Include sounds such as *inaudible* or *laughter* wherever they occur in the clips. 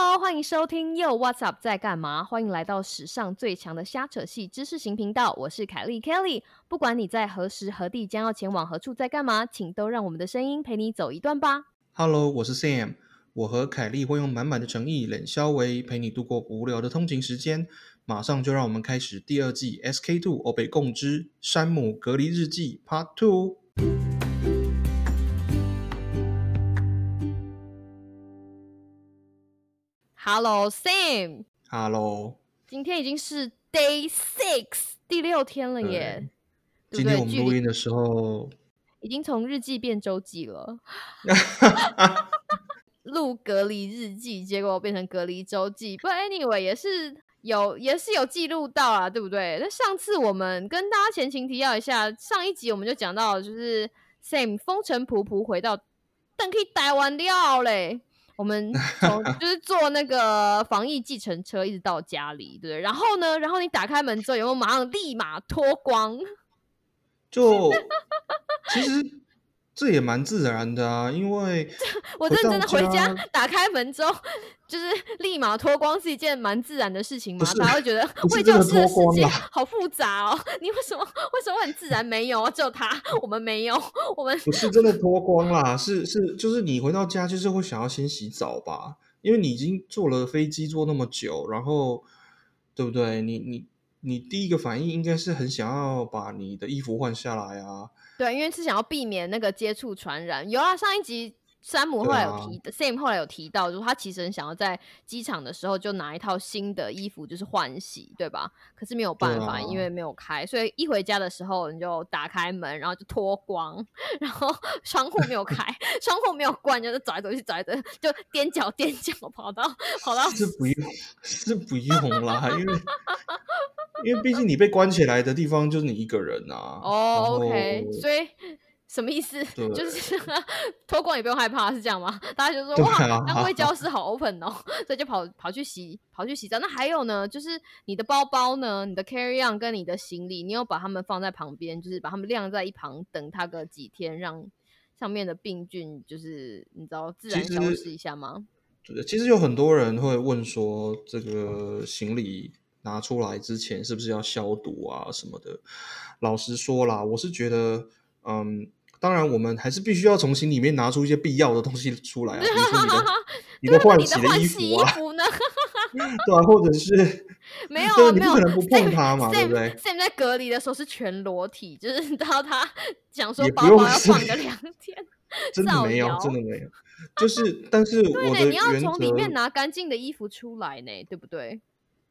Hello，欢迎收听又 What's Up 在干嘛？欢迎来到史上最强的瞎扯戏知识型频道，我是凯莉 Kelly。不管你在何时何地，将要前往何处，在干嘛，请都让我们的声音陪你走一段吧。Hello，我是 Sam。我和凯莉会用满满的诚意、冷消维陪你度过无聊的通勤时间。马上就让我们开始第二季 SK Two 欧北共知山姆隔离日记 Part Two。Hello Sam，Hello，今天已经是 Day Six 第六天了耶，对不对？今天我们录音的时候，已经从日记变周记了。*laughs* 录隔离日记，结果变成隔离周记。不过 anyway 也是有也是有记录到啊，对不对？那上次我们跟大家前情提要一下，上一集我们就讲到，就是 Sam 风尘仆仆回到但可以台湾料嘞。我们 *laughs* 从就是坐那个防疫计程车一直到家里，对不对？然后呢，然后你打开门之后，有没有马上立马脱光？*laughs* 就 *laughs* 其实这也蛮自然的啊，因为 *laughs* 我认真的回家家打开门之后，就是立马脱光是一件蛮自然的事情吗？不是大家会觉得不是卫教真的世界好复杂哦。*laughs* 你为什么为什么很自然没有？只有他，我们没有，我们不是真的脱光啦，是是就是你回到家就是会想要先洗澡吧，因为你已经坐了飞机坐那么久，然后对不对？你你你第一个反应应该是很想要把你的衣服换下来啊，对，因为是想要避免那个接触传染。有啊，上一集。山姆后来有提啊提、s a m 后来有提到，就是他其实很想要在机场的时候就拿一套新的衣服，就是换洗，对吧？可是没有办法，啊因为没有开，所以一回家的时候你就打开门，然后就脱光，然后 *laughs* 窗户没有开，窗户没有关，就是走来走去，走来走去，就踮脚踮脚跑到跑到是不用是不用 *laughs* 啦，因为因为毕竟你被关起来的地方就是你一个人啊。哦，OK，所以什么意思？就是 *laughs* 脱光也不用害怕，是这样吗？大家就说对哇，啊当卫教室好 open 哦，所以就跑跑去洗跑去洗澡。那还有呢，就是你的包包呢，你的 carry on 跟你的行李，你有把它们放在旁边，就是把它们晾在一旁，等它个几天，让上面的病菌就是你知道自然消失一下吗？对，其实有很多人会问说，这个行李拿出来之前是不是要消毒啊什么的？老实说啦，我是觉得，嗯，当然我们还是必须要从心里面拿出一些必要的东西出来啊，比如说你的 *laughs* 你的换洗的衣服啊，*laughs* 对啊，或者是没有啊你啊没有不可能不碰它嘛，对不对？Sam 在隔离的时候是全裸体，就是你知道他 *laughs* 想说也包包不用是要放个两天，真的没有，真的没有，就是，但是我的你要从里面，拿干净的衣服出来呢，对不对？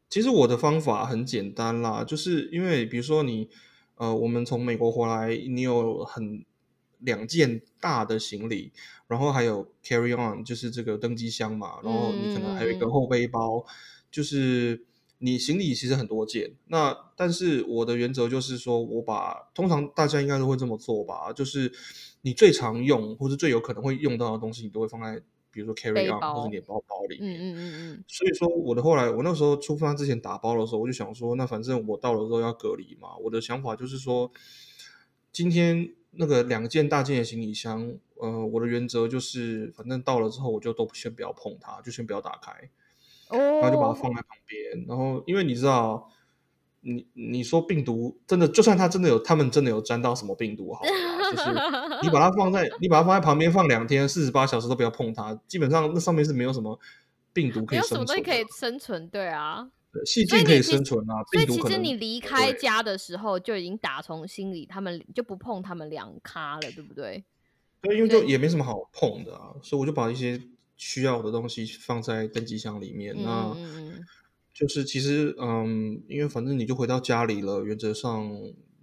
其实我的方法很简单啦，就是因为比如说你，呃，我们从美国回来，你有很两件大的行李，然后还有 carry on，就是这个登机箱嘛，然后你可能还有一个后背包，就是你行李其实很多件。那但是我的原则就是说，我把通常大家应该都会这么做吧，就是你最常用或者最有可能会用到的东西，你都会放在比如说 carry 背 on 或包者你的包包里面。嗯嗯嗯嗯，所以说，我的后来，我那时候出发之前打包的时候，我就想说，那反正我到了之后要隔离嘛。我的想法就是说，今天那个两件大件的行李箱，呃，我的原则就是，反正到了之后，我就都先不要碰它，就先不要打开，然后就把它哦，放在旁边。然后，因为你知道，你你说病毒真的，就算它真的有，他们真的有沾到什么病毒好了啦，就是 *laughs* 你把它放在你把它放在旁边放两天，四十八小时都不要碰它，基本上那上面是没有什么病毒可没有什么东西可以生存，对啊。对细菌可以生存啊，所以其实你离开家的时候就已经打从心里，他们就不碰他们两咖了，对不对？对，因为就也没什么好碰的啊，所以我就把一些需要的东西放在登机箱里面。嗯那就是其实嗯，因为反正你就回到家里了，原则上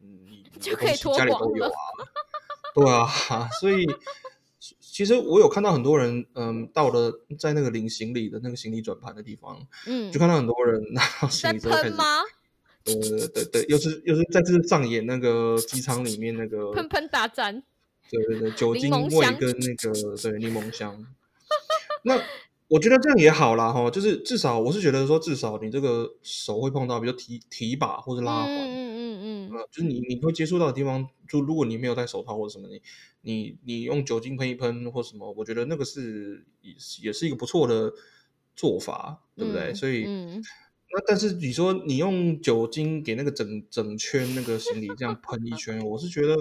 嗯你 *laughs* 东西可以脱光家里都有了啊，*laughs* 对啊，所以其实我有看到很多人嗯到了在那个领行李的那个行李转盘的地方，嗯就，看到很多人拿到行在李之后开始。喷吗？对对对对，又是又是再次上演那个机舱里面那个 *laughs* 喷喷大战，对对对，酒柠精味跟那个对柠檬香。那我觉得这样也好啦，哈，就是至少我是觉得说，至少你这个手会碰到，比如提提把或者嗯拉环，嗯嗯嗯嗯，呃，就是你你会接触到的地方，就如果你没有戴手套或者什么，你你你用酒精喷一喷或什么，我觉得那个是也是也是一个不错的做法，对不对？嗯所以嗯，那但是你说你用酒精给那个整整圈那个行李这样喷一圈，我是觉得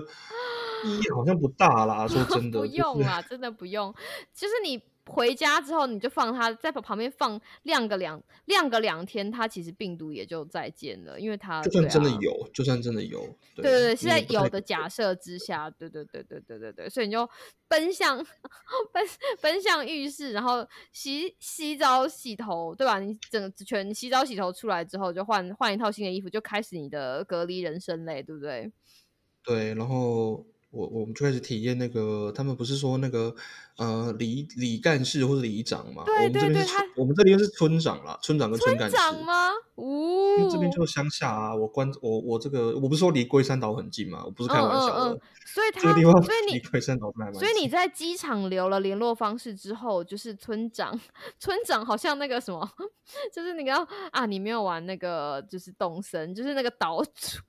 意义好像不大啦。说真的，*laughs* 不用啦，真的不用。就是你回家之后，你就放它在旁边放晾个两晾个两天，它其实病毒也就再见了，因为它就算真的有，就算真的有，对对对对，是在有的假设之下，对对对对对对对，所以你就奔向 *laughs* 奔奔向浴室，然后洗洗澡、洗头，对吧？你整全洗澡、洗头出来之后，就换换一套新的衣服，就开始你的隔离人生嘞，对不对？对，然后我我们就开始体验那个，他们不是说那个呃里里干事或者里长嘛？对我们这边是对对村我们这边是村长啦，村长跟村干事。长吗？哦，因为这边就是乡下啊，我关我我这个我不是说离龟山岛很近嘛，我不是开玩笑的。嗯嗯嗯，所以他，这个地方所以你离龟山岛所以你在机场留了联络方式之后，就是村长，村长好像那个什么，*laughs* 就是你要啊，你没有玩那个就是动森，就是那个岛主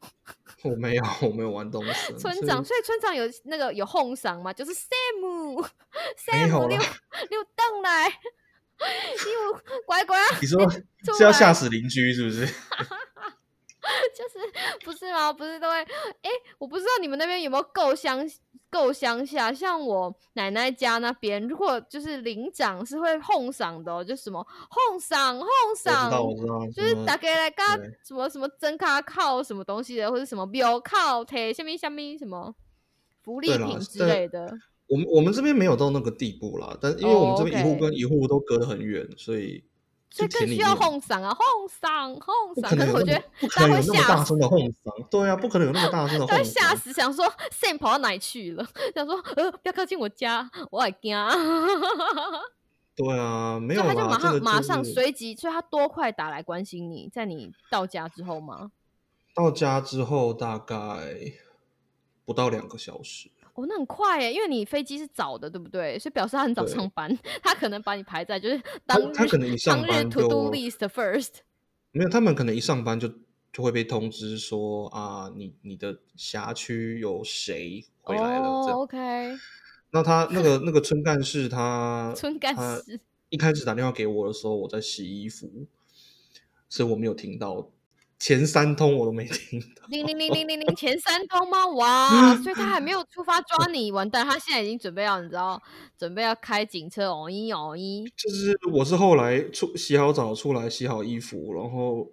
我没有我没有玩东森村长，所以村长有那个有哄赏嘛，就是 Sam *laughs* 没 Sam 六有啦六邓来，你有乖乖啊 *laughs* 你说是要吓死邻居是不是？*laughs* 就是不是吗？不是都会哎、我不知道你们那边有没有够乡够乡下，像我奶奶家那边，如果就是领长是会哄赏的、哦，就什么哄赏哄赏，就是大概来干什么什么真卡靠什么东西的，或者什么表靠贴下面下面什么福利品之但类的。我们我们这边没有到那个地步啦，但因为我们哦这边一户跟一户都隔得很远，所以所以更需要哄嗓啊，哄嗓哄嗓。不可是我觉得不可能大家会吓死有那么大声的哄嗓，对啊，不可能有那么大声的哄。吓死，想说 Sam 跑到哪里去了？*laughs* 想说呃，不要靠近我家，我很惊。对啊，没有他就马上马就是上随即，所以他多快打来关心你，在你到家之后吗？到家之后大概不到两个小时。哦，那很快耶，因为你飞机是早的，对不对？所以表示他很早上班，*laughs* 他可能把你排在就是当日他可能一上当日 to do 就 list first。没有，他们可能一上班就就会被通知说啊，你你的辖区有谁回来了。，OK，那他那个那个村干事他 *laughs* 村干事一开始打电话给我的时候，我在洗衣服，所以我没有听到前三通我都没听到。零零零零零零前三通吗？*laughs* 哇，所以他还没有出发抓你，完蛋，他现在已经准备要你知道，准备要开警车，哦一哦一。就是我是后来出洗好澡出来洗好衣服，然后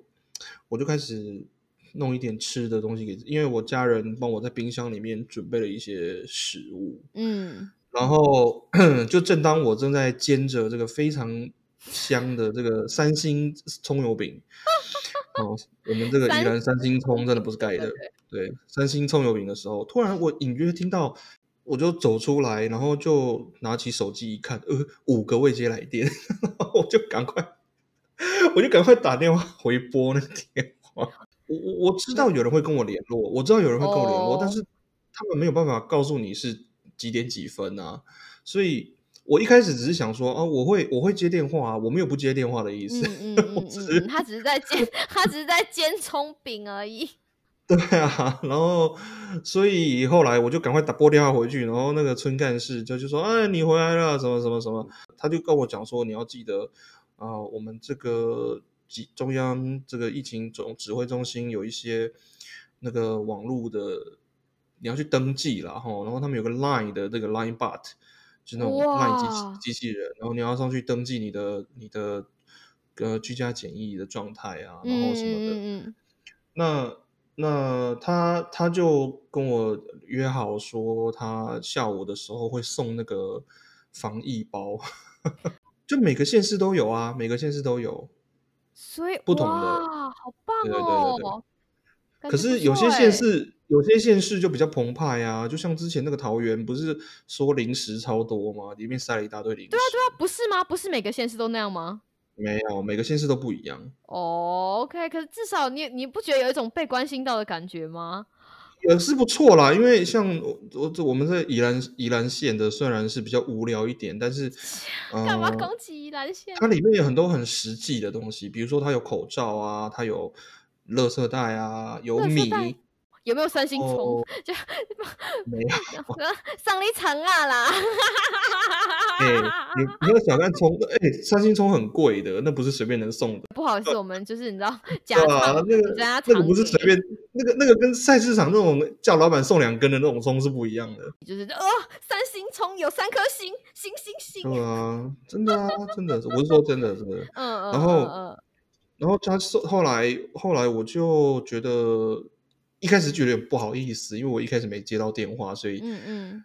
我就开始弄一点吃的东西给，因为我家人帮我在冰箱里面准备了一些食物，嗯，然后就正当我正在煎着这个非常香的这个三星葱油饼，哦，我们这个宜三兰三星葱真的不是盖的，对，三星葱油饼的时候，突然我隐约听到。我就走出来，然后就拿起手机一看，呃，五个未接来电，我就赶快，我就赶快打电话回拨那个电话。我我我知道有人会跟我联络，我知道有人会跟我联络，但哦是他们没有办法告诉你是几点几分啊，所以我一开始只是想说啊，我会我会接电话啊，我没有不接电话的意思。*laughs* 嗯嗯我嗯他只是在煎，他只是在煎葱饼而已。*laughs* 对啊，然后所以后来我就赶快打拨电话回去，然后那个村干事就就说：“哎，你回来了，什么什么什么。”他就跟我讲说：“你要记得啊、我们这个几中央这个疫情总指挥中心有一些那个网络的，你要去登记啦，哈。然后他们有个 Line 的这个 Line Bot，就是那种 Line 机器机器人，然后你要上去登记你的你的呃居家检疫的状态啊，然后什么的。那那他他就跟我约好说，他下午的时候会送那个防疫包，*laughs* 就每个县市都有啊，每个县市都有。所以不同的，好棒对对对对可是有些县市，有些县市就比较澎湃啊，就像之前那个桃园，不是说零食超多吗？里面塞了一大堆零食。对啊，对啊，啊不是吗？不是每个县市都那样吗？没有，每个县市都不一样。哦，OK，可是至少你你不觉得有一种被关心到的感觉吗？也是不错啦，因为像我我我们在宜兰宜兰县的，虽然是比较无聊一点，但是 *laughs* 干嘛呃攻击宜兰县？它里面有很多很实际的东西，比如说它有口罩啊，它有垃圾袋啊，有米，有没有三星葱？哦就没 *laughs* 有，上了一层啊啦！哎，你你要想看葱，哎，三星葱很贵的，那不是随便能送的。不好意思，我们就是你知道，*laughs* 假对啊，那个那个不是随便，那个 *laughs* 那个跟菜市场那种叫老板送两根的那种葱是不一样的。就是哦，三星葱有三颗星，星星星。对啊，真的啊，真的，我是说真的，真的。嗯嗯，然后嗯嗯然后他后后来后来我就觉得一开始觉得有点不好意思，因为我一开始没接到电话，所以嗯嗯，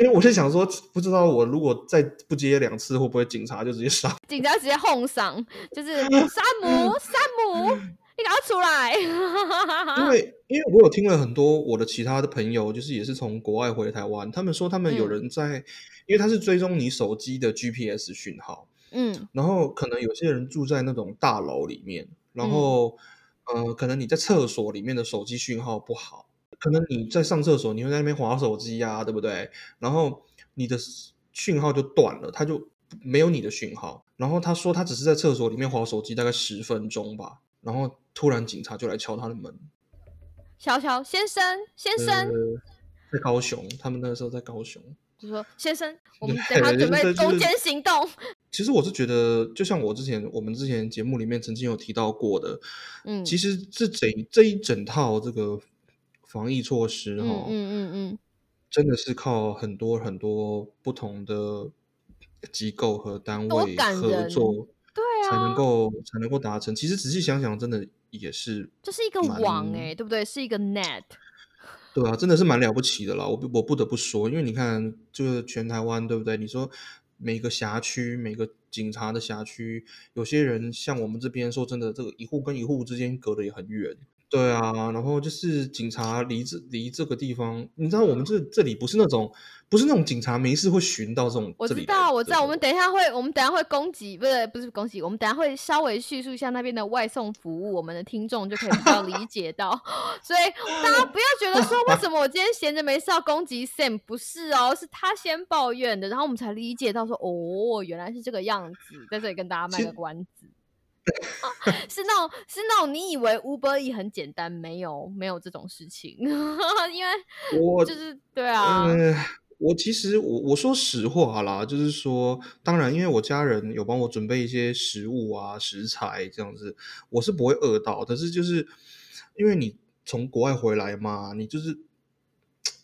因为我是想说，不知道我如果再不接两次，会不会警察就直接杀？*laughs* 警察直接轰上，就是山 *laughs* 姆，山姆，你赶快出来！因为 *laughs* 因为我有听了很多我的其他的朋友，就是也是从国外回台湾，他们说他们有嗯人在，因为他是追踪你手机的 GPS 讯号，嗯然后可能有些人住在那种大楼里面，然嗯后、呃，可能你在厕所里面的手机讯号不好，可能你在上厕所，你会在那边划手机呀、对不对？然后你的讯号就断了，他就没有你的讯号。然后他说他只是在厕所里面划手机大概十分钟吧，然后突然警察就来敲他的门。小乔先生，先呃生，，在高雄，他们那个时候在高雄。就说先生，我们等下准备就是中间行动。*laughs* 其实我是觉得，就像我之前我们之前节目里面曾经有提到过的，嗯其实这整这一整套这个防疫措施哈、嗯嗯嗯嗯，真的是靠很多很多不同的机构和单位合作，对才能啊，够才能够达成。其实仔细想想，真的也是这是一个蛮网哎、对不对？是一个 net。对啊，真的是蛮了不起的啦。我我不得不说，因为你看，就是全台湾，对不对？你说每个辖区、每个警察的辖区，有些人像我们这边，说真的，这个一户跟一户之间隔得也很远。对啊，然后就是警察离这离这个地方，你知道我们这这里不是那种不是那种警察没事会巡到这种这我知道，我知道，我们等一下会，我们等一下会攻击，不是不是攻击，我们等一下会稍微叙述一下那边的外送服务，我们的听众就可以比较理解到。*laughs* 所以大家不要觉得说为什么我今天闲着没事要攻击 Sam，不是哦，是他先抱怨的，然后我们才理解到说，哦，原来是这个样子，在这里跟大家卖个关子。啊 *laughs* 是那种是那种你以为 Uber E 很简单，没有没有这种事情，*laughs* 因为我就是对啊，呃，我其实我我说实话啦，就是说，当然，因为我家人有帮我准备一些食物啊、食材这样子，我是不会饿到。可是就是因为你从国外回来嘛，你就是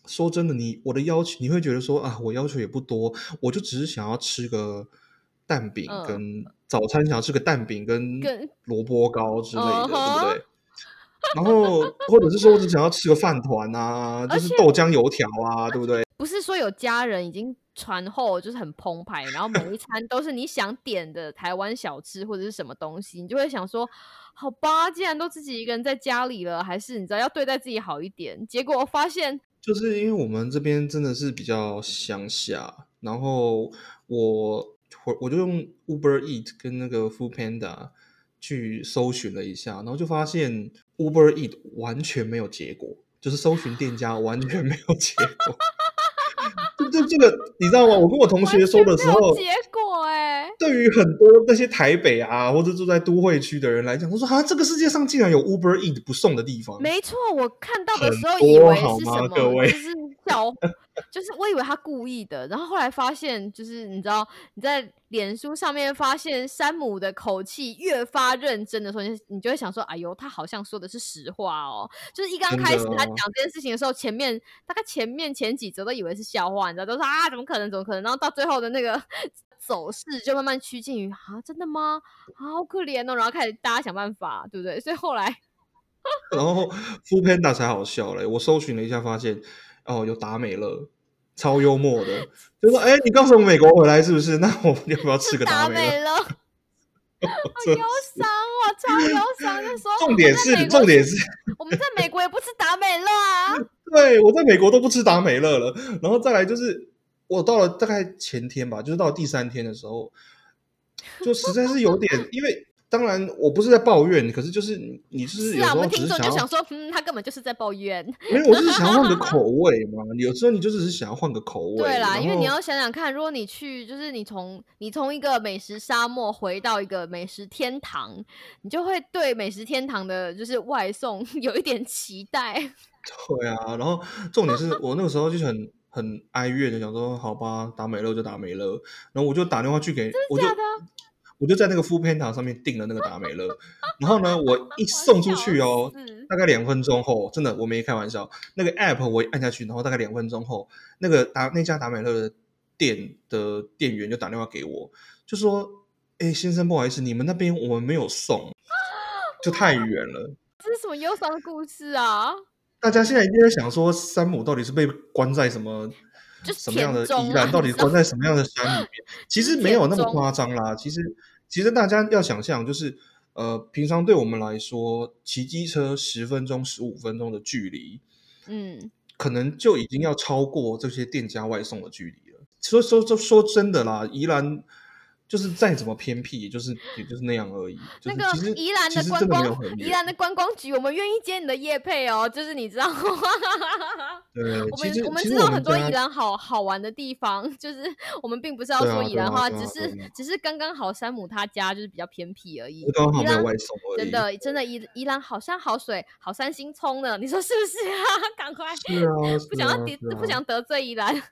说真的，你我的要求，你会觉得说啊，我要求也不多，我就只是想要吃个蛋饼嗯跟、早餐，想要吃个蛋饼跟跟萝卜糕之类的，嗯对不哼对？然后或者是说，我只想要吃个饭团啊，*laughs* 就是豆浆油条啊，对不对？不是说有家人已经传后就是很澎湃，然后每一餐都是你想点的台湾小吃或者是什么东西，你就会想说，好吧，既然都自己一个人在家里了，还是你知道要对待自己好一点。结果发现，就是因为我们这边真的是比较乡下，然后我我我就用 Uber Eat 跟那个 Food Panda 去搜寻了一下，然后就发现 Uber Eat 完全没有结果，就是搜寻店家完全没有结果。*laughs* 这这这个你知道吗？我跟我同学说的时候，结果哎、对于很多那些台北啊或者住在都会区的人来讲，他说啊，这个世界上竟然有 Uber Eat 不送的地方。没错，我看到的很时候多以为好是什么，吗各位就是小，就是我以为他故意的，然后后来发现，就是你知道你在脸书上面发现山姆的口气越发认真的时候，你就你就会想说，哎呦，他好像说的是实话哦。就是一刚真开始他讲这件事情的时候，前面大概前面前几则都以为是笑话，你知道，都说啊怎么可能怎么可能，然后到最后的那个走势就慢慢趋近于啊真的吗？啊好可怜哦，然后开始大家想办法，对不对？所以后来。*laughs* 然后 Food Panda 才好笑嘞，我搜寻了一下，发现哦有达美乐，超幽默的，就说哎，你刚从美国回来是不是？*laughs* 那我们要不要吃个达美乐？美乐，*laughs* 真忧伤哦，超忧伤。*laughs* 重点是重点是，我们在美国也不吃达美乐啊。对我在美国都不吃达美乐了，然后再来就是我到了大概前天吧，就是到第三天的时候，就实在是有点，因为当然我不是在抱怨，可是就是你你就是是啊，有时我们听众就想说，*laughs* 嗯，他根本就是在抱怨。没有我就是想要换个口味嘛，*laughs* 有时候你就只是想要换个口味。对啦，因为你要想想看，如果你去，就是你从你从一个美食沙漠回到一个美食天堂，你就会对美食天堂的就是外送 *laughs* 有一点期待。对啊，然后重点是我那个时候就很很哀怨的想说，好吧，打美乐就打美乐，然后我就打电话去给，我就假的我就在那个 f o o Panda 上面订了那个达美乐，然后呢，我 *laughs* 一送出去哦，大概两分钟后，真的我没开玩笑，那个 App 我按下去，然后大概两分钟后，那个达那家达美乐的店的店员就打电话给我，就说：“哎，先生，不好意思，你们那边我们没有送，*laughs* 就太远了。”这是什么忧伤的故事啊？大家现在一定在想说，山姆到底是被关在什么？什么样的宜兰到底关在什么样的山里面？其实没有那么夸张啦。其实，其实大家要想象，就是呃，平常对我们来说，骑机车十分钟、十五分钟的距离，嗯，可能就已经要超过这些店家外送的距离了。说说说说真的啦，宜兰。就是再怎么偏僻，也就是也就是那样而已。那个宜兰的观光，宜兰的观光局，我们愿意接你的业配哦。就是你知道吗？*laughs* 对，我们我们知道很多宜兰好好玩的地方。*laughs* 就是我们并不是要说宜兰话，只是只是刚刚好山姆他家就是比较偏僻而已。刚好没有外送而已。真的真的宜宜兰好山好水好三星葱的，你说是不是啊？*laughs* 赶快是啊，不想要得不想得罪宜兰。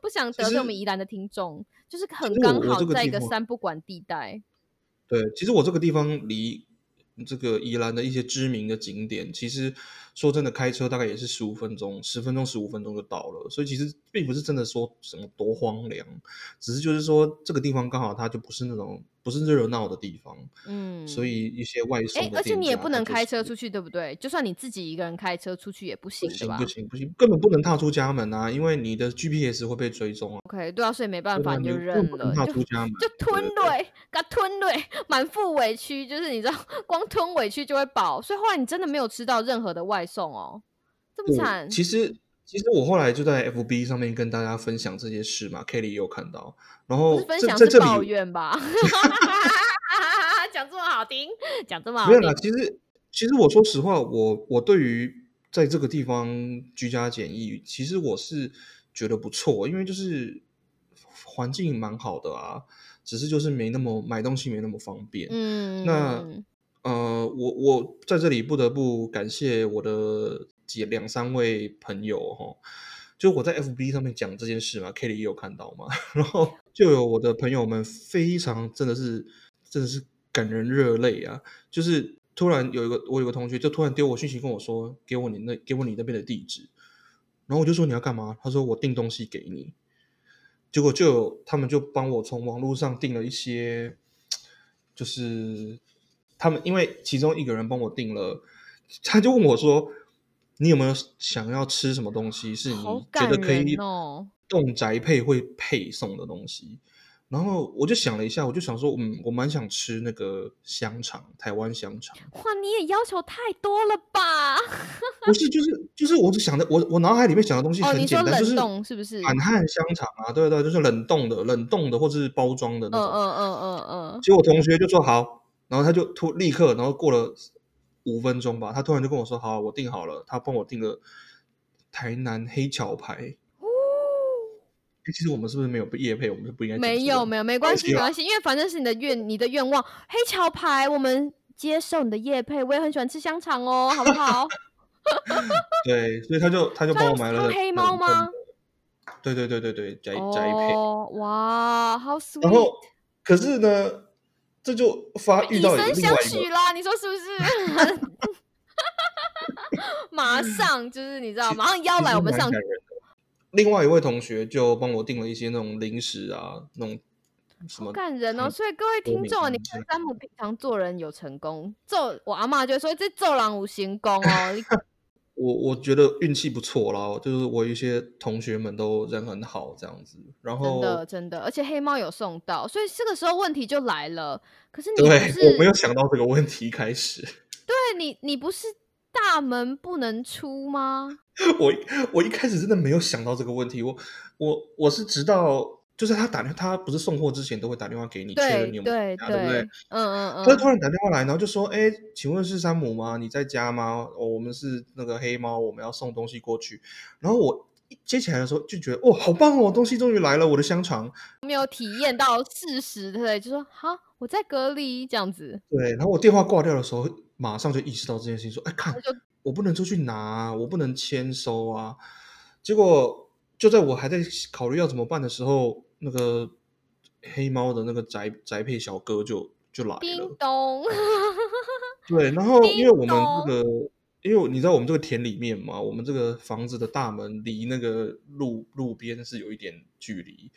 不想得罪我们宜兰的听众，就是很刚好在一个三不管地带。对，其实我这个地方离这个宜兰的一些知名的景点，其实说真的，开车大概也是十五分钟，十分钟十五分钟就到了。所以其实并不是真的说什么多荒凉，只是就是说这个地方刚好它就不是那种。不是热闹的地方，嗯，所以一些外送，哎，而且你也不能开车出去，对不对？就算你自己一个人开车出去也不行，不行，不行，不行，根本不能踏出家门啊！因为你的 GPS 会被追踪啊。OK，对啊，所以没办法，你就认了，踏出家门，就吞对，给吞对，满腹委屈，就是你知道，*laughs* 光吞委屈就会饱，所以后来你真的没有吃到任何的外送哦，这么惨。其实。其实我后来就在 FB 上面跟大家分享这些事嘛，Kelly 也有看到，然后分享是抱怨吧，*laughs* 讲这么好听，讲这么好听。没有啦，其实其实我说实话，我我对于在这个地方居家检疫，其实我是觉得不错，因为就是环境蛮好的啊，只是就是没那么买东西没那么方便。嗯，那呃，我我在这里不得不感谢我的。几两三位朋友哈，就我在 FB 上面讲这件事嘛，Kelly 也有看到嘛，*laughs* 然后就有我的朋友们非常真的是真的是感人热泪啊，就是突然有一个我有个同学就突然丢我讯息跟我说，给我你那给我你那边的地址，然后我就说你要干嘛？他说我订东西给你，结果就有他们就帮我从网络上订了一些，就是他们因为其中一个人帮我订了，他就问我说。你有没有想要吃什么东西？是你觉得可以动宅配会配送的东西？然后我就想了一下，我就想说，嗯，我蛮想吃那个香肠，台湾香肠。哇，你也要求太多了吧？不是，就是就是，我只想的，我我脑海里面想的东西很简单，就是是不是满汉香肠啊？对对，就是冷冻的、冷冻的或者是包装的那种。嗯嗯嗯嗯嗯。结果同学就说好，然后他就突立刻，然后过了。五分钟吧，他突然就跟我说：“好，我订好了。”他帮我订了台南黑桥牌。哦，其实我们是不是没有夜配？我们是不应该没有没有没关系没关系，因为反正是你的愿你的愿望。黑桥牌，我们接受你的夜配。我也很喜欢吃香肠哦，好不好？*laughs* 对，所以他就他就帮我买了黑猫吗？对对对对对，宅宅配。哇，好 sweet。然后可是呢？这就发遇到另外一个啦，你说是不是？*laughs* 马上就是你知道，马上邀来我们上。另外一位同学就帮我订了一些那种零食啊，那种什么感人哦。所以各位听众，你看山姆平常做人有成功，做我阿妈就说这做人无行功哦。我我觉得运气不错啦，就是我一些同学们都人很好，这样子。然后真的真的，而且黑猫有送到，所以这个时候问题就来了。可是你我没有想到这个问题开始。*laughs* 对你，你不是大门不能出吗？*laughs* 我我一开始真的没有想到这个问题，我我我是直到。就是他打电话，他不是送货之前都会打电话给你确认你有没有家，对不对？嗯嗯嗯。他突然打电话来，然后就说：“哎，请问是山姆吗？你在家吗？哦，我们是那个黑猫，我们要送东西过去。”然后我接起来的时候就觉得：“哦，好棒哦，东西终于来了，我的香肠。”没有体验到事实，对，就说：“好，我在隔离这样子。”对。然后我电话挂掉的时候，马上就意识到这件事情，说：“哎，看，我不能出去拿，我不能签收啊。”结果。就在我还在考虑要怎么办的时候，那个黑猫的那个宅宅配小哥就就来了叮了。咚，*laughs* 对，然后因为我们这个，因为你知道我们这个田里面嘛，我们这个房子的大门离那个路路边是有一点距离，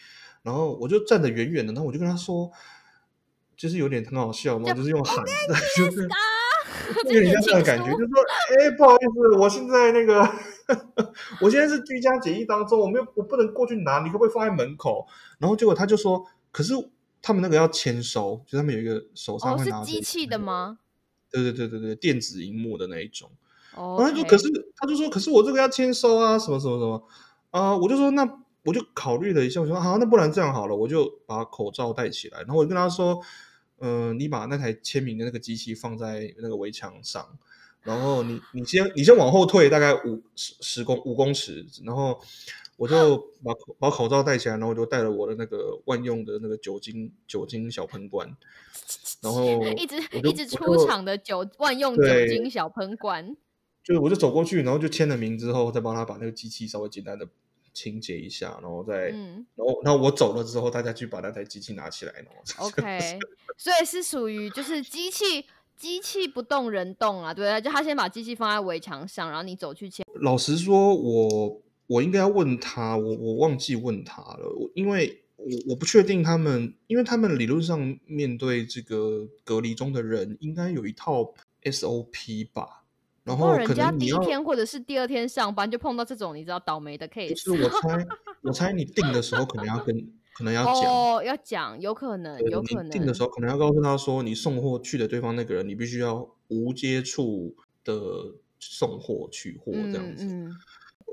然后我就站得远远的，然后我就跟他说，就是有点很好笑嘛，就就是用喊的，就是啊，有点像这样的感觉，*laughs* 就是说，哎，不好意思，我现在那个，*laughs* 我现在是居家检疫当中，我没有，我不能过去拿，你可不可以放在门口？然后结果他就说，可是他们那个要签收，就他们有一个手上会拿是机器？的吗？对对对对对，电子荧幕的那一种。哦然后他就可是他就说，可是我这个要签收啊，什么什么什么啊、我就说那我就考虑了一下，我说好，那不然这样好了，我就把口罩戴起来，然后我就跟他说，嗯、你把那台签名的那个机器放在那个围墙上，然后你你先你先往后退大概五十十公五公尺，然后我就把把口罩戴起来，然后我就带了我的那个万用的那个酒精酒精小喷管，*laughs* 然后一直一直出厂的酒万用酒精小喷管，就是我就走过去，然后就签了名之后，再帮他把那个机器稍微简单的清洁一下，然后再，嗯。然后然后我走了之后，大家去把那台机器拿起来，然后，*laughs* OK，所以是属于就是机器机器不动人动啊，对，就他先把机器放在围墙上，然后你走去签，老实说，我我应该要问他，我我忘记问他了，我因为我我不确定他们，因为他们理论上面对这个隔离中的人，应该有一套 SOP 吧，然后可能人家第一。天或者是第二天上班就碰到这种你知道倒霉的 case，就是我猜，我猜你定的时候可能要跟，可能要讲，哦，要讲，有可能，有可能订的时候可能要告诉他说，你送货去的对方那个人，你必须要无接触的送货取货这样子。嗯嗯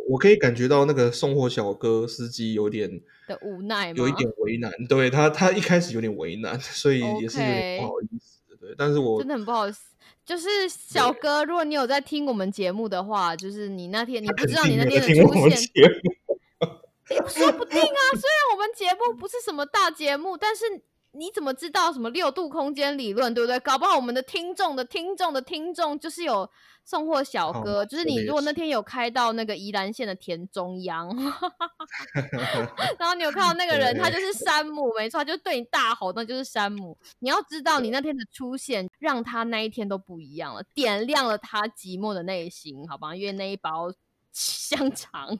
我可以感觉到那个送货小哥司机有点的无奈？有一点为难，对他他一开始有点为难，*laughs* 所以也是有点不好意思的。对，但是我真的很不好意思。就是小哥，如果你有在听我们节目的话，就是你那天你不知道你那天的出现，听我们节目。*laughs* 说不定啊。*laughs* 虽然我们节目不是什么大节目，但是你怎么知道什么六度空间理论，对不对？搞不好我们的听众的听众的听众就是有送货小好哥，就是你如果那天有开到那个宜兰县的田中央，*laughs* 然后你有看到那个人，他就是山姆，没错，他就对你大吼，那就是山姆。你要知道，你那天的出现让他那一天都不一样了，点亮了他寂寞的内心，好吧？因为那一包香肠，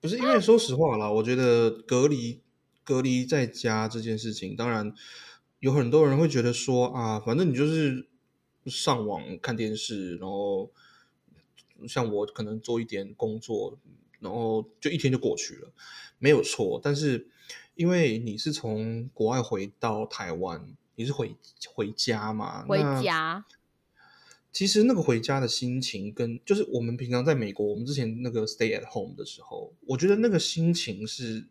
不是因为说实话啦，我觉得隔离隔离在家这件事情，当然有很多人会觉得说啊，反正你就是上网看电视，然后像我可能做一点工作，然后就一天就过去了，没有错。但是因为你是从国外回到台湾，你是回回家嘛，回家。其实那个回家的心情跟就是我们平常在美国，我们之前那个 stay at home 的时候，我觉得那个心情是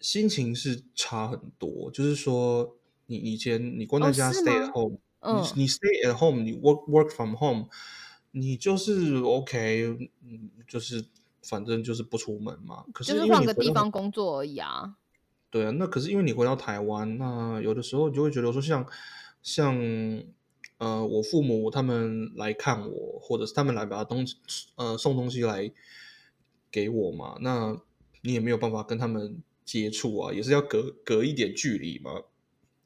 心情是差很多。就是说，你以前你关在哦家 stay at home，、嗯你你 stay at home，你 work work from home，你就是 OK，嗯，就是反正就是不出门嘛。可就是换个地方工作而已啊。对啊，那可是因为你回到台湾，那有的时候你就会觉得说像，像呃，我父母他们来看我，或者是他们来把东西呃送东西来给我嘛，那你也没有办法跟他们接触啊，也是要隔隔一点距离嘛，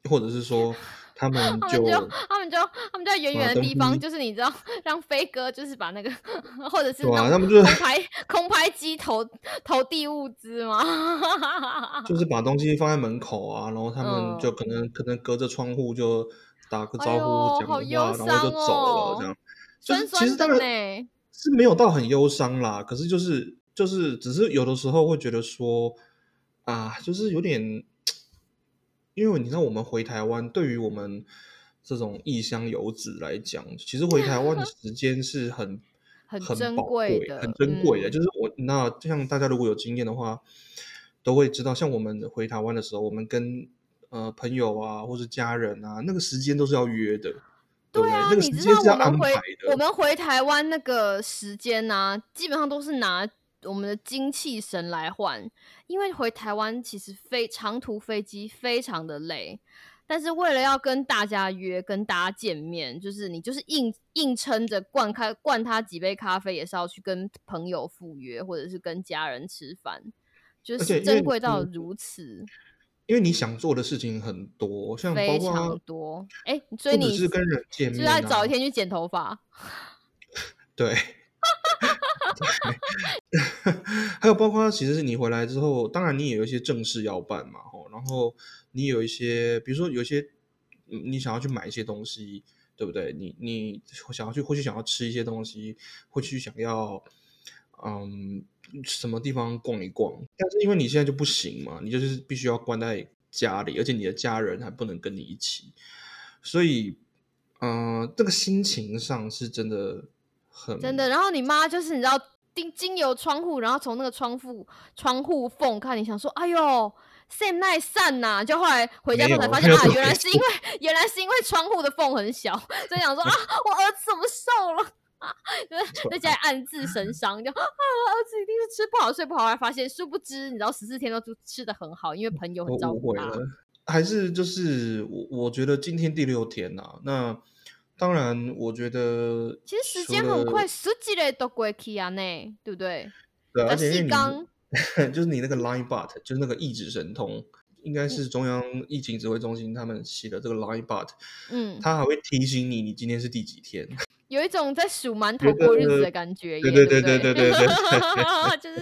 或者是说 *laughs* 他们就他们就他们就他们就在远远的地方，就是你知道，让飞哥就是把那个，*laughs* 或者是对啊他们就是空拍空拍机投投递物资嘛？就是把东西放在门口啊，然后他们就嗯可能、可能隔着窗户就打个招呼，讲个话，然后就走了，哦这样。就是其实当然。是没有到很忧伤啦，可是就是就是只是有的时候会觉得说啊，就是有点，因为你知道我们回台湾，对于我们这种异乡游子来讲，其实回台湾的时间是很 *laughs* 很很珍宝贵的很珍贵的。嗯就是我那就像大家如果有经验的话，都会知道，像我们回台湾的时候，我们跟呃朋友啊或是家人啊，那个时间都是要约的。对？啊，那个时你知道间是要安我们回排的。我们回台湾那个时间呢、基本上都是拿我们的精气神来换，因为回台湾其实飞长途飞机非常的累，但是为了要跟大家约，跟大家见面，就是你就是硬硬撑着灌开灌他几杯咖啡，也是要去跟朋友赴约，或者是跟家人吃饭，就是珍贵到如此，因为你想做的事情很多，像包非括常多。哎、所以不只你是跟人见就是面、啊，要早一天去剪头发，*laughs* 对，*laughs* 对 *laughs* 还有包括其实是你回来之后，当然你也有一些正事要办嘛，吼，然后你有一些，比如说有一些，嗯你想要去买一些东西，对不对？你你想要去，或许想要吃一些东西，或许想要，嗯，什么地方逛一逛，但是因为你现在就不行嘛，你就是必须要关在家里，而且你的家人还不能跟你一起，所以，嗯、这个心情上是真的很真的。然后你妈就是你知道。经经由窗户，然后从那个窗户窗户缝看，你想说，哎呦，Sam 那散呐，就后来回家之后才发现啊，原来是因为原来是因为窗户的缝很小，就想说啊，我儿子怎么瘦了？*laughs* 啊，就在家里暗自神 *laughs* 伤，就啊，儿子一定是吃不好睡不好，后来发现殊不知，你知道十四天都吃吃的很好，因为朋友很照顾他。还是就是我我觉得今天第六天呐、那当然我觉得其实时除间很快，十几日都过去啊呢，对不对？对，而在且刚你 *laughs* 就是你那个 Line Bot 就是那个一指神通，应该是中央疫情指挥中心他们写的这个 Line Bot，嗯，它还会提醒你你今天是第几天。*laughs* 有一种在数馒头觉过日子的感觉耶，对对对不对对对对 *laughs* 就是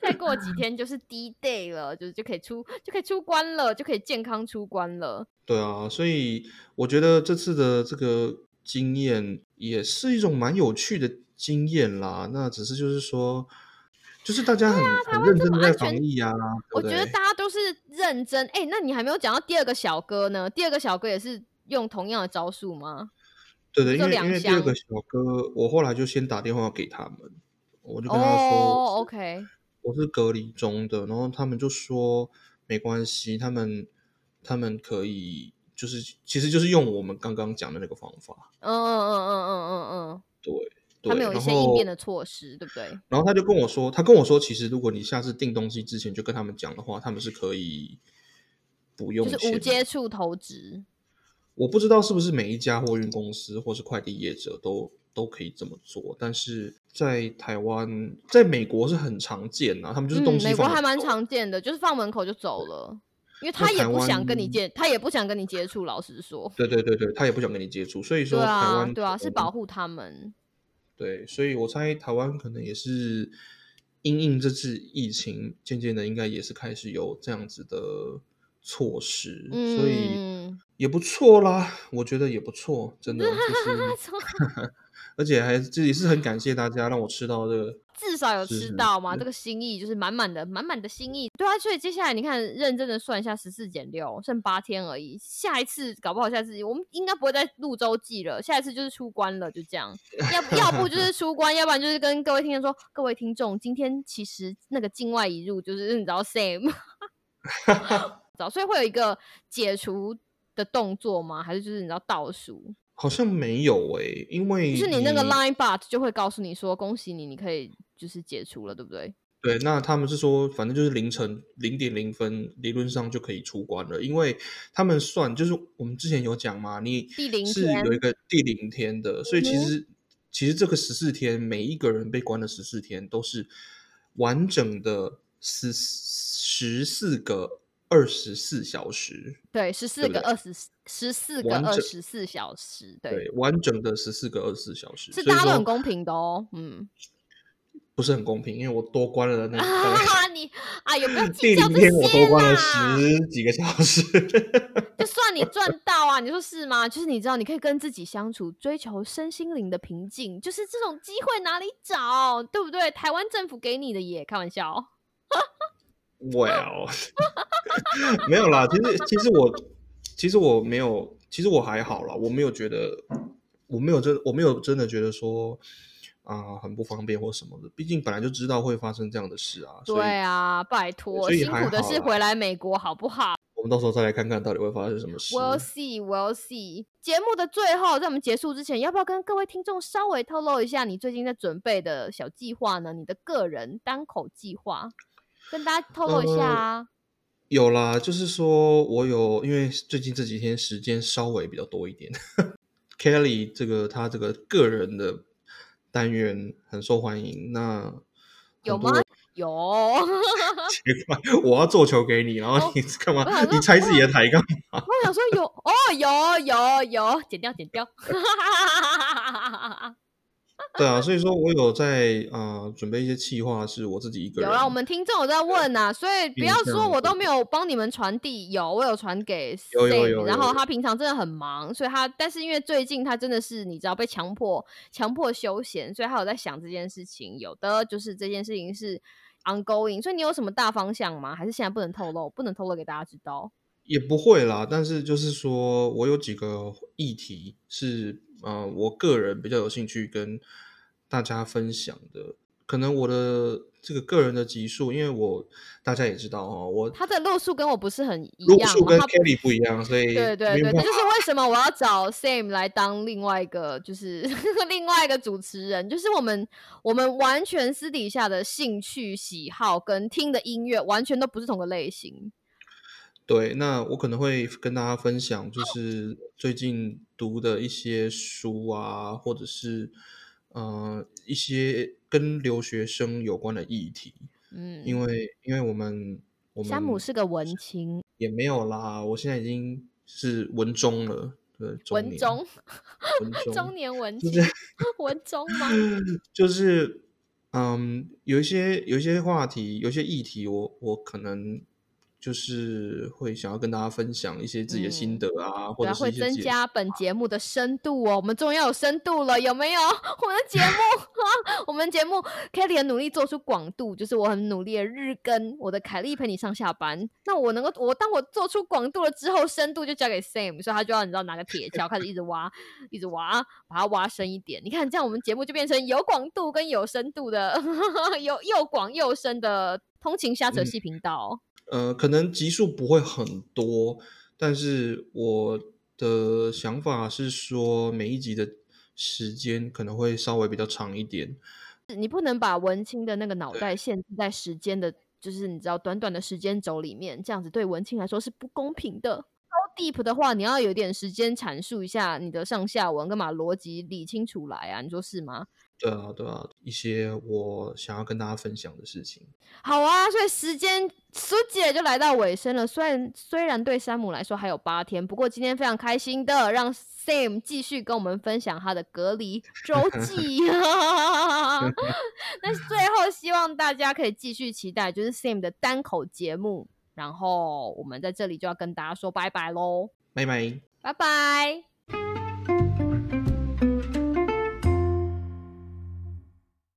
再过几天就是 D day 了，就是就可以出就可以出关了，就可以健康出关了。对啊，所以我觉得这次的这个经验也是一种蛮有趣的经验啦。那只是就是说，就是大家很、很认真的在防疫啊，我觉得？大家都是认真。哎、那你还没有讲到第二个小哥呢？第二个小哥也是用同样的招数吗？对的，因为因为第二个小哥，我后来就先打电话给他们，我就跟他说，OK，我是隔离中的，然后他们就说没关系，他们他们可以就是其实就是用我们刚刚讲的那个方法，嗯嗯嗯嗯嗯嗯嗯，对他们有一些应变的措施，对不对？然后他就跟我说，他跟我说，其实如果你下次订东西之前就跟他们讲的话，他们是可以不用就是无。接触投资。*laughs* 我不知道是不是每一家货运公司或是快递业者都都可以这么做，但是在台湾，在美国是很常见啊，他们就是东嗯，西美国还蛮常见的，就是放门口就走了，因为他也不想跟你湾接，他也不想跟你接触。老实说，对对对对，他也不想跟你接触，所以说台对啊，湾对啊，是保护他们。对，所以我猜台湾可能也是因应这次疫情，渐渐的应该也是开始有这样子的措施，所以嗯，也不错啦，我觉得也不错，真的就是 *laughs* *laughs* 而且还这也是很感谢大家让我吃到这个，至少有吃到嘛，是这个心意就是满满的，满满的心意。对啊，所以接下来你看，认真的算一下，十四减六，剩八天而已。下一次搞不好下次我们应该不会再录周记了，下一次就是出关了，就这样。*laughs* 要要不就是出关，要不然就是跟各位听众说，各位听众，今天其实那个境外一入就是你知道 same，早，所以会有一个解除的动作吗？还是就是你知道倒数？好像没有诶、因为就是你那个 line bot 就会告诉你说，恭喜你，你可以就是解除了，对不对？对，那他们是说，反正就是凌晨零点零分，理论上就可以出关了，因为他们算就是我们之前有讲嘛，你第零是有一个第零天的，所以其实、其实这个十四天，每一个人被关的十四天都是完整的十十四个二十四小时，对，十四个二十十四个二十四小时，对，对，完整的十四个二十四小时，是大家都很公平的哦，嗯，不是很公平，因为我多关了那 *laughs* 大概啊，你哎呦，不要计第零较这天我多些关了啦，十几个小时。*laughs* 就算你赚到啊，你说是吗？就是你知道，你可以跟自己相处，追求身心灵的平静，就是这种机会哪里找，对不对？台湾政府给你的耶，开玩笑。Well，*laughs* 没有啦。其实其实我其实我没有，其实我还好啦，我没有觉得，我没有真我没有真的觉得说啊、很不方便或什么的。毕竟本来就知道会发生这样的事啊，对啊，拜托，辛苦的是回来美国，好不好？我们到时候再来看看到底会发生什么事。We'll see, we'll see。节目的最后，在我们结束之前，要不要跟各位听众稍微透露一下你最近在准备的小计划呢？你的个人单口计划，跟大家透露一下啊。有啦，就是说我有，因为最近这几天时间稍微比较多一点，Kelly 这个他这个个人的单元很受欢迎，那有吗？有，*laughs* 奇怪，我要做球给你，然后你干嘛？你拆自己的台干嘛？我想说有哦，有有有，剪掉剪掉。*laughs* 对啊，所以说我有在啊准备一些企划，是我自己一个人。有啊，我们听众有在问呐，所以不要说我都没有帮你们传递。有，我有传给 Sam，然后他平常真的很忙，所以他但是因为最近他真的是你知道被强迫强迫休闲，所以他有在想这件事情。有的就是这件事情是 ongoing，所以你有什么大方向吗？还是现在不能透露，不能透露给大家知道？也不会啦，但是就是说我有几个议题是。呃，我个人比较有兴趣跟大家分享的，可能我的这个个人的集数，因为我大家也知道哦，我他的路数跟我不是很一样，路数跟 Kelly 不一样，所以对对对，这就是为什么我要找 Sam 来当另外一个，就是 *laughs* 另外一个主持人，就是我们我们完全私底下的兴趣喜好跟听的音乐完全都不是同个类型。对，那我可能会跟大家分享，就是最近读的一些书啊，或者是呃一些跟留学生有关的议题。嗯，因为因为我们我们山姆是个文青，也没有啦，我现在已经是文中了，对，文中，文 *laughs* 中，中年文青，*laughs* 文中吗？*laughs* 就是嗯，有一些有一些话题，有些议题，我我可能。就是会想要跟大家分享一些自己的心得啊，或者会增加本节目的深度哦。我们终于要有深度了，有没有？*laughs* 我们的节目，*laughs* 我们节目，Kelly 很努力做出广度，就是我很努力的日更。我的凯莉陪你上下班，那我能够，我当我做出广度了之后，深度就交给 Sam，所以他就要你知道拿个铁锹开始一直挖，一直挖，把它挖深一点。你看这样，我们节目就变成有广度跟有深度的，*laughs* 有又广又深的通勤瞎扯戏频道。呃，可能集数不会很多，但是我的想法是说，每一集的时间可能会稍微比较长一点。你不能把文青的那个脑袋限制在时间的，就是你知道短短的时间轴里面，这样子对文青来说是不公平的。高 deep 的话，你要有点时间阐述一下你的上下文，干嘛逻辑理清楚来啊？你说是吗？对啊，对啊，一些我想要跟大家分享的事情。好啊，所以时间苏姐就来到尾声了。虽然虽然对山姆来说还有八天，不过今天非常开心的让 Sam 继续跟我们分享他的隔离周记。*laughs* *laughs* 那最后希望大家可以继续期待，就是 Sam 的单口节目。然后我们在这里就要跟大家说拜拜喽，拜拜，拜拜。